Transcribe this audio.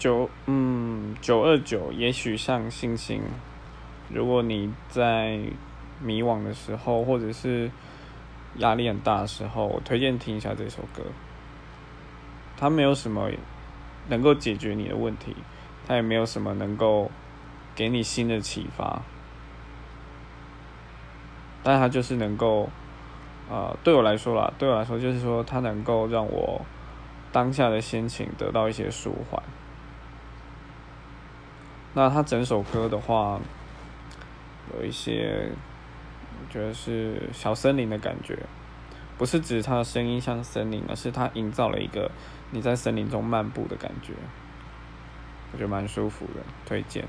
九嗯九二九，也许像星星。如果你在迷惘的时候，或者是压力很大的时候，我推荐听一下这首歌。它没有什么能够解决你的问题，它也没有什么能够给你新的启发，但它就是能够，呃，对我来说啦，对我来说就是说，它能够让我当下的心情得到一些舒缓。那他整首歌的话，有一些，我觉得是小森林的感觉，不是指他的声音像森林，而是他营造了一个你在森林中漫步的感觉，我觉得蛮舒服的，推荐。